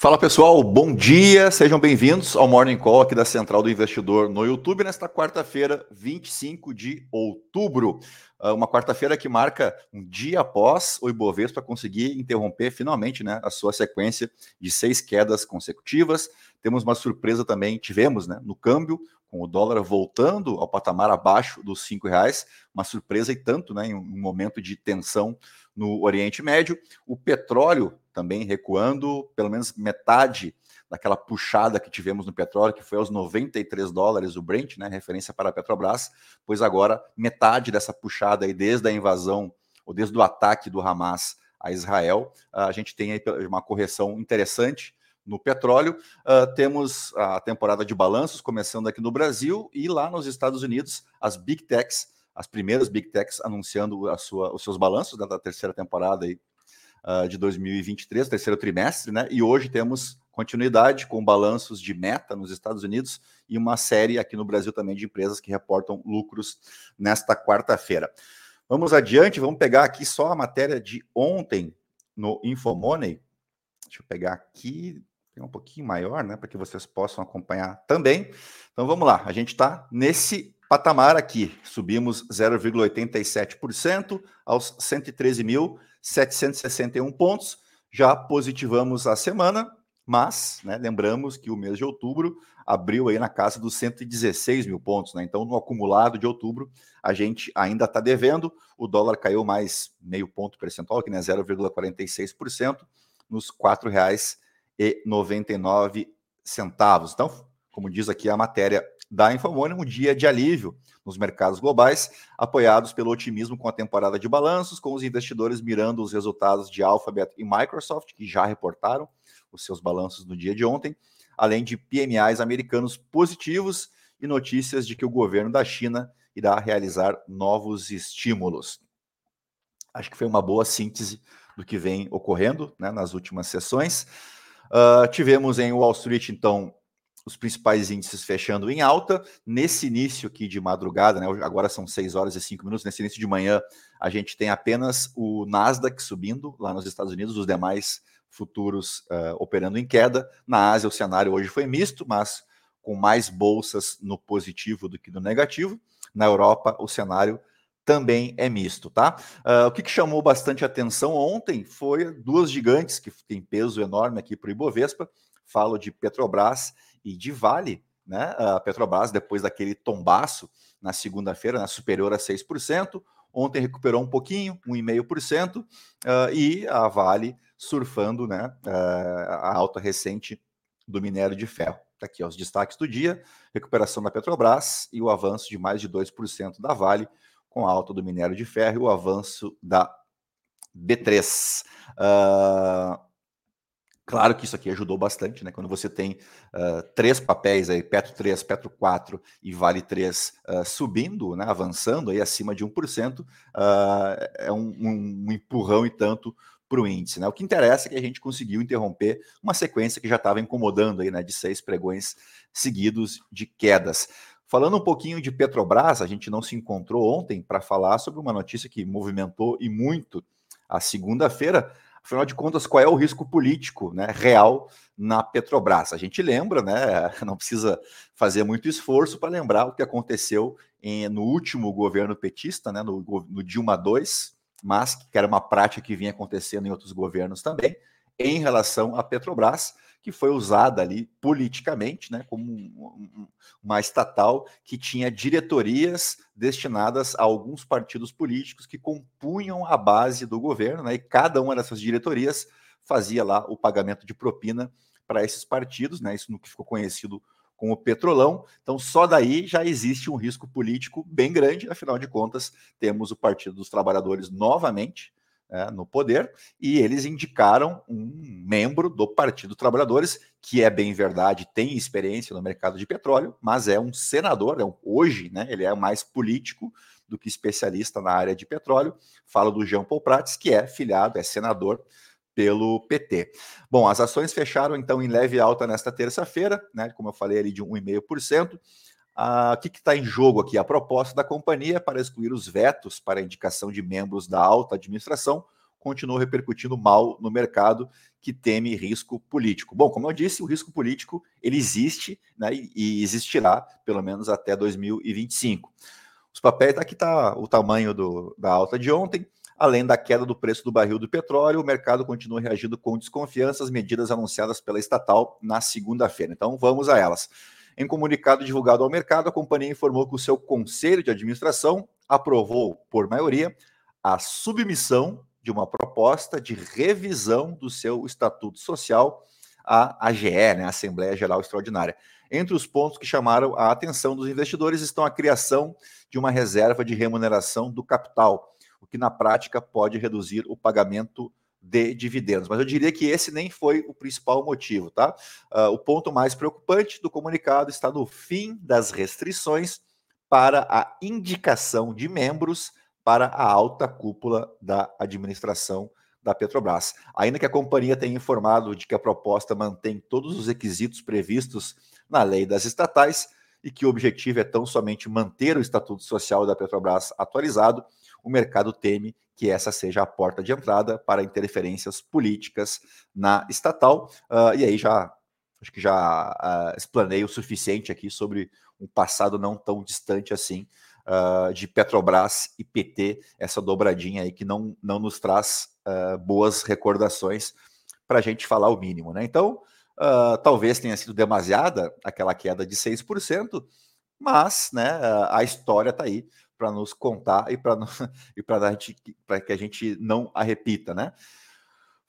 Fala pessoal, bom dia, sejam bem-vindos ao Morning Call aqui da Central do Investidor no YouTube nesta quarta-feira, 25 de outubro. Ah, uma quarta-feira que marca um dia após o Ibovespa conseguir interromper finalmente né, a sua sequência de seis quedas consecutivas. Temos uma surpresa também, tivemos né, no câmbio, com o dólar voltando ao patamar abaixo dos cinco reais, uma surpresa e tanto né, em um momento de tensão no Oriente Médio. O petróleo também recuando, pelo menos metade daquela puxada que tivemos no petróleo, que foi aos 93 dólares o Brent, né, referência para a Petrobras, pois agora metade dessa puxada aí desde a invasão ou desde o ataque do Hamas a Israel, a gente tem aí uma correção interessante no petróleo. Uh, temos a temporada de balanços começando aqui no Brasil e lá nos Estados Unidos as Big Techs, as primeiras Big Techs anunciando a sua, os seus balanços da, da terceira temporada aí uh, de 2023, terceiro trimestre, né? E hoje temos continuidade com balanços de meta nos Estados Unidos e uma série aqui no Brasil também de empresas que reportam lucros nesta quarta-feira. Vamos adiante, vamos pegar aqui só a matéria de ontem no Infomoney. Deixa eu pegar aqui, tem um pouquinho maior, né, para que vocês possam acompanhar também. Então vamos lá, a gente está nesse patamar aqui, subimos 0,87% aos 113 mil 761 pontos. Já positivamos a semana, mas né, lembramos que o mês de outubro abriu aí na casa dos 116 mil pontos, né? Então, no acumulado de outubro, a gente ainda está devendo. O dólar caiu mais meio ponto percentual, que né, 0,46%, nos R$ 4,99. Então, como diz aqui a matéria da Infomoney, um dia de alívio nos mercados globais, apoiados pelo otimismo com a temporada de balanços, com os investidores mirando os resultados de Alphabet e Microsoft, que já reportaram os seus balanços no dia de ontem, além de PMIs americanos positivos e notícias de que o governo da China irá realizar novos estímulos. Acho que foi uma boa síntese do que vem ocorrendo né, nas últimas sessões. Uh, tivemos em Wall Street, então, os principais índices fechando em alta. Nesse início aqui de madrugada, né, agora são 6 horas e 5 minutos, nesse início de manhã, a gente tem apenas o Nasdaq subindo lá nos Estados Unidos, os demais futuros uh, operando em queda. Na Ásia, o cenário hoje foi misto, mas com mais bolsas no positivo do que no negativo. Na Europa, o cenário também é misto, tá? Uh, o que, que, chamou bastante atenção ontem foi duas gigantes que têm peso enorme aqui para o Ibovespa. Falo de Petrobras e de Vale, né? A Petrobras, depois daquele tombaço na segunda-feira, né, superior a 6%, ontem recuperou um pouquinho, 1,5%, uh, ah, e a Vale surfando né, uh, a alta recente do minério de ferro. Tá aqui ó, os destaques do dia: recuperação da Petrobras e o avanço de mais de 2% da Vale, com a alta do minério de ferro e o avanço da B3. Uh, Claro que isso aqui ajudou bastante, né? Quando você tem uh, três papéis aí, Petro 3, Petro 4 e Vale 3 uh, subindo, né? avançando aí acima de 1%, uh, é um, um, um, empurrão e tanto para o índice. Né? O que interessa é que a gente conseguiu interromper uma sequência que já estava incomodando aí, né? De seis pregões seguidos de quedas. Falando um pouquinho de Petrobras, a gente não se encontrou ontem para falar sobre uma notícia que movimentou e muito a segunda-feira Afinal de contas, qual é o risco político né, real na Petrobras? A gente lembra, né, não precisa fazer muito esforço para lembrar o que aconteceu em, no último governo petista, né, no, no Dilma II, mas que era uma prática que vinha acontecendo em outros governos também, em relação à Petrobras que foi usada ali politicamente, né, como uma estatal que tinha diretorias destinadas a alguns partidos políticos que compunham a base do governo, né, e cada uma dessas diretorias fazia lá o pagamento de propina para esses partidos, né, isso no que ficou conhecido como Petrolão. Então, só daí já existe um risco político bem grande, afinal de contas, temos o Partido dos Trabalhadores novamente é, no poder, e eles indicaram um membro do Partido Trabalhadores, que é bem verdade, tem experiência no mercado de petróleo, mas é um senador, é um, hoje né, ele é mais político do que especialista na área de petróleo. Falo do Jean Paul Prats, que é filiado, é senador pelo PT. Bom, as ações fecharam então em leve alta nesta terça-feira, né, como eu falei ali de 1,5%. Ah, o que está em jogo aqui? A proposta da companhia para excluir os vetos para a indicação de membros da alta administração continuou repercutindo mal no mercado que teme risco político. Bom, como eu disse, o risco político ele existe né, e existirá pelo menos até 2025. Os papéis, aqui está o tamanho do, da alta de ontem. Além da queda do preço do barril do petróleo, o mercado continua reagindo com desconfiança às medidas anunciadas pela estatal na segunda-feira. Então vamos a elas. Em comunicado divulgado ao mercado, a companhia informou que o seu conselho de administração aprovou, por maioria, a submissão de uma proposta de revisão do seu estatuto social à AGE, né, Assembleia Geral Extraordinária. Entre os pontos que chamaram a atenção dos investidores estão a criação de uma reserva de remuneração do capital, o que na prática pode reduzir o pagamento de dividendos. Mas eu diria que esse nem foi o principal motivo, tá? Uh, o ponto mais preocupante do comunicado está no fim das restrições para a indicação de membros para a alta cúpula da administração da Petrobras. Ainda que a companhia tenha informado de que a proposta mantém todos os requisitos previstos na lei das estatais e que o objetivo é tão somente manter o estatuto social da Petrobras atualizado, o mercado teme que essa seja a porta de entrada para interferências políticas na estatal. Uh, e aí já acho que já uh, explanei o suficiente aqui sobre um passado não tão distante assim uh, de Petrobras e PT, essa dobradinha aí que não, não nos traz uh, boas recordações para a gente falar o mínimo, né? Então, talvez tenha sido demasiada aquela queda de 6%, mas né, a história está aí para nos contar e para e para que a gente não a repita, né?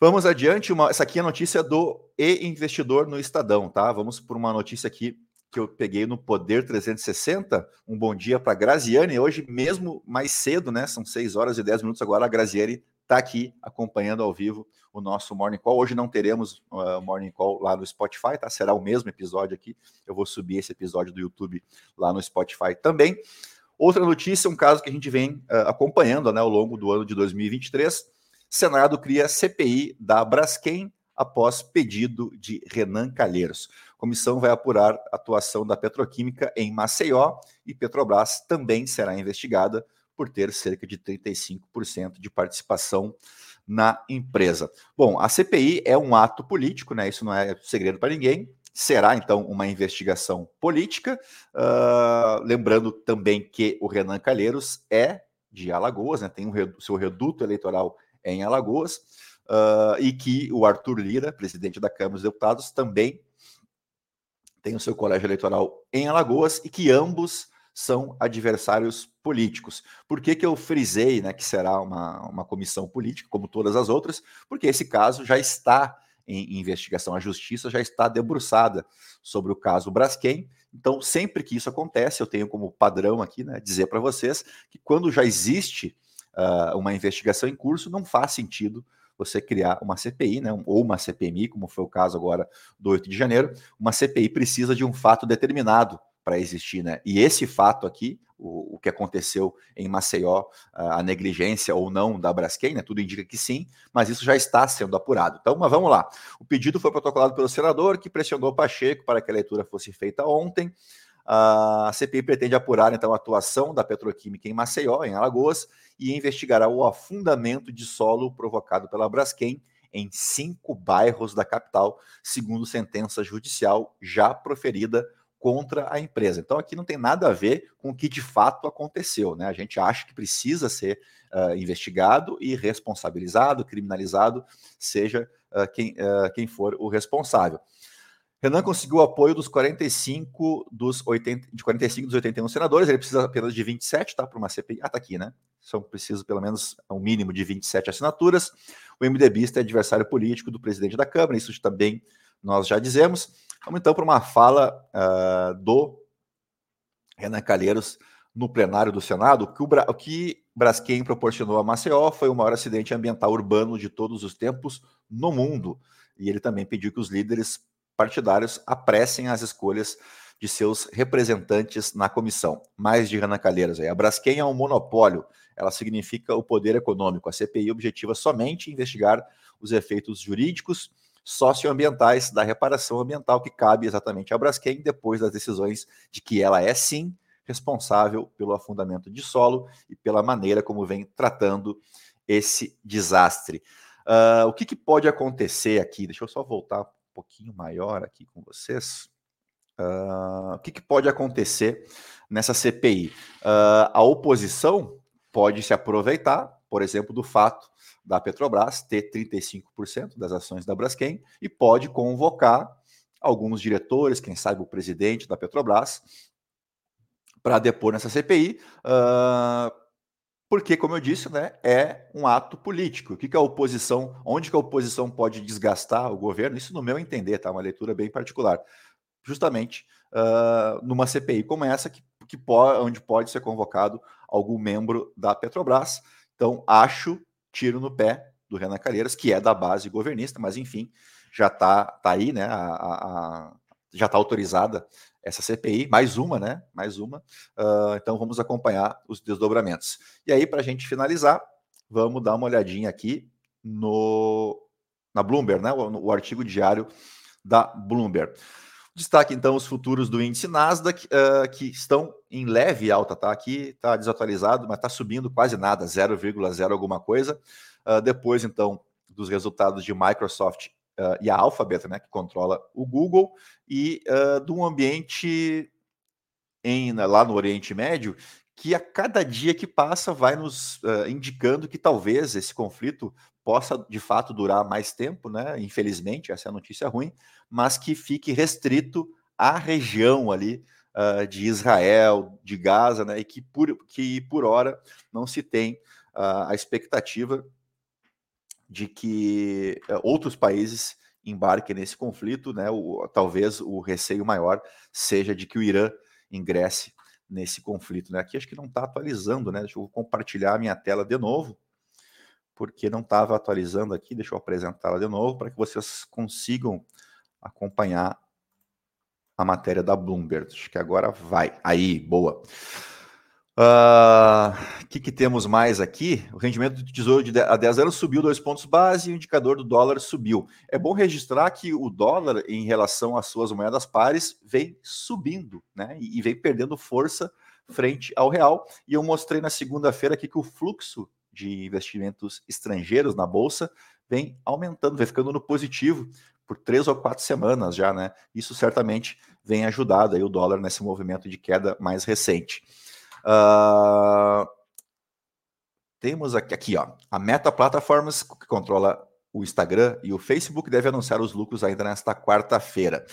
Vamos adiante, uma, essa aqui é a notícia do e-investidor no Estadão, tá? Vamos por uma notícia aqui que eu peguei no Poder 360. Um bom dia para Graziane. Hoje, mesmo mais cedo, né? São 6 horas e 10 minutos agora. A Graziane está aqui acompanhando ao vivo o nosso Morning Call. Hoje não teremos uh, Morning Call lá no Spotify, tá? Será o mesmo episódio aqui. Eu vou subir esse episódio do YouTube lá no Spotify também. Outra notícia, um caso que a gente vem uh, acompanhando né, ao longo do ano de 2023. Senado cria CPI da Braskem após pedido de Renan Calheiros. A comissão vai apurar a atuação da petroquímica em Maceió e Petrobras também será investigada por ter cerca de 35% de participação na empresa. Bom, a CPI é um ato político, né? Isso não é segredo para ninguém será então uma investigação política. Uh, lembrando também que o Renan Calheiros é de Alagoas, né, tem o um, seu reduto eleitoral em Alagoas, uh, e que o Arthur Lira, presidente da Câmara dos Deputados, também tem o seu colégio eleitoral em Alagoas e que ambos são adversários políticos. Por que, que eu frisei né, que será uma, uma comissão política, como todas as outras? Porque esse caso já está em investigação. A justiça já está debruçada sobre o caso Braskem. Então, sempre que isso acontece, eu tenho como padrão aqui, né, dizer para vocês que quando já existe uh, uma investigação em curso, não faz sentido você criar uma CPI, né, ou uma CPMI, como foi o caso agora do 8 de janeiro. Uma CPI precisa de um fato determinado para existir, né? E esse fato aqui, o, o que aconteceu em Maceió, a negligência ou não da Braskem, né? Tudo indica que sim, mas isso já está sendo apurado. Então, mas vamos lá. O pedido foi protocolado pelo senador, que pressionou Pacheco para que a leitura fosse feita ontem. A CPI pretende apurar então a atuação da petroquímica em Maceió, em Alagoas, e investigará o afundamento de solo provocado pela Braskem em cinco bairros da capital, segundo sentença judicial já proferida contra a empresa. Então aqui não tem nada a ver com o que de fato aconteceu, né? A gente acha que precisa ser uh, investigado e responsabilizado, criminalizado, seja uh, quem, uh, quem for o responsável. Renan conseguiu o apoio dos 45 dos 80, de 45 dos 81 senadores, ele precisa apenas de 27, tá? Para uma CPI. Ah, tá aqui, né? São preciso pelo menos um mínimo de 27 assinaturas. O MDBista é adversário político do presidente da Câmara, isso também nós já dizemos. Vamos então para uma fala uh, do Renan Calheiros no plenário do Senado. Que, o, Bra o que Braskem proporcionou a Maceió foi o maior acidente ambiental urbano de todos os tempos no mundo. E ele também pediu que os líderes partidários apressem as escolhas de seus representantes na comissão. Mais de Renan Calheiros aí. A Braskem é um monopólio, ela significa o poder econômico. A CPI objetiva somente investigar os efeitos jurídicos socioambientais da reparação ambiental que cabe exatamente à Braskem depois das decisões de que ela é sim responsável pelo afundamento de solo e pela maneira como vem tratando esse desastre. Uh, o que, que, pode acontecer aqui? Deixa eu só voltar um pouquinho maior aqui com vocês. Uh, o que, que, pode acontecer nessa CPI? Uh, a oposição pode se aproveitar, por exemplo, do fato da Petrobras ter 35% das ações da Braskem e pode convocar alguns diretores, quem sabe o presidente da Petrobras, para depor nessa CPI, uh, porque, como eu disse, né, é um ato político. O que, que a oposição, onde que a oposição pode desgastar o governo? Isso, no meu entender, tá? Uma leitura bem particular. Justamente uh, numa CPI como essa, que, que pode, onde pode ser convocado algum membro da Petrobras. Então, acho tiro no pé do Renan Calheiros, que é da base governista, mas enfim, já está tá aí, né? A, a, já está autorizada essa CPI, mais uma, né? Mais uma. Uh, então vamos acompanhar os desdobramentos. E aí, para a gente finalizar, vamos dar uma olhadinha aqui no na Bloomberg, né? O, o artigo diário da Bloomberg. Destaque então os futuros do índice Nasdaq, uh, que estão em leve alta, tá? Aqui está desatualizado, mas está subindo quase nada, 0,0 alguma coisa. Uh, depois, então, dos resultados de Microsoft uh, e a Alphabet, né, que controla o Google, e de um ambiente em, lá no Oriente Médio que a cada dia que passa vai nos indicando que talvez esse conflito possa de fato durar mais tempo, né? Infelizmente, essa é a notícia ruim, mas que fique restrito à região ali uh, de Israel, de Gaza, né? E que por, que por hora não se tem uh, a expectativa de que uh, outros países embarquem nesse conflito, né? O, talvez o receio maior seja de que o Irã ingresse nesse conflito, né? Aqui acho que não está atualizando, né? Deixa eu compartilhar a minha tela de novo, porque não estava atualizando aqui. Deixa eu apresentá-la de novo para que vocês consigam acompanhar a matéria da Bloomberg. Acho que agora vai. Aí, boa. O uh, ah, que, que, temos mais aqui? O rendimento do tesouro de a 10 anos subiu dois pontos base e o indicador do dólar subiu. É bom registrar que o dólar, em relação às suas moedas pares, vem subindo né? e, e vem perdendo força frente ao real. E eu mostrei na segunda-feira aqui que o fluxo de investimentos estrangeiros na bolsa vem aumentando, vem ficando no positivo por três ou quatro semanas já, né? Isso certamente vem ajudado aí o dólar nesse movimento de queda mais recente. Uh, temos aqui, aqui, ó, a Meta Platforms, que controla o Instagram e o Facebook, deve anunciar os lucros ainda nesta quarta-feira.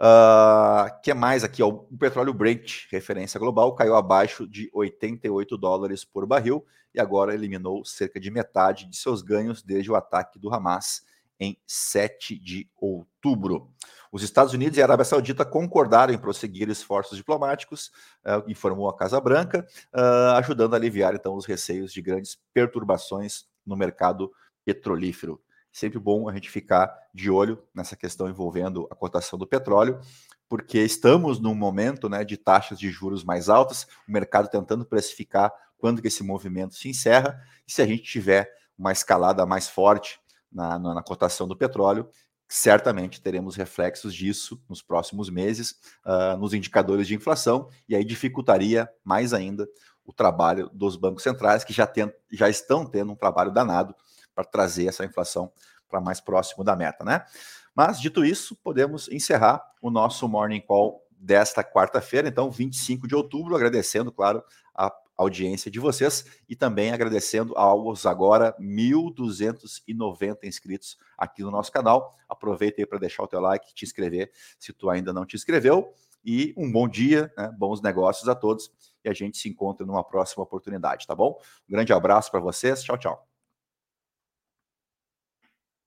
Uh, que mais aqui? Ó, o petróleo Brent, referência global, caiu abaixo de 88 dólares por barril e agora eliminou cerca de metade de seus ganhos desde o ataque do Hamas em 7 de outubro. Os Estados Unidos e a Arábia Saudita concordaram em prosseguir esforços diplomáticos, uh, informou a Casa Branca, uh, ajudando a aliviar então os receios de grandes perturbações no mercado petrolífero. Sempre bom a gente ficar de olho nessa questão envolvendo a cotação do petróleo, porque estamos num momento né, de taxas de juros mais altas, o mercado tentando precificar quando que esse movimento se encerra, e se a gente tiver uma escalada mais forte na, na, na cotação do petróleo, certamente teremos reflexos disso nos próximos meses, uh, nos indicadores de inflação, e aí dificultaria mais ainda o trabalho dos bancos centrais, que já, tem, já estão tendo um trabalho danado para trazer essa inflação para mais próximo da meta, né? Mas, dito isso, podemos encerrar o nosso Morning Call desta quarta-feira, então, 25 de outubro, agradecendo, claro, a audiência de vocês e também agradecendo aos agora 1.290 inscritos aqui no nosso canal. Aproveita aí para deixar o teu like, te inscrever se tu ainda não te inscreveu e um bom dia, né? bons negócios a todos e a gente se encontra numa próxima oportunidade, tá bom? Um grande abraço para vocês, tchau, tchau.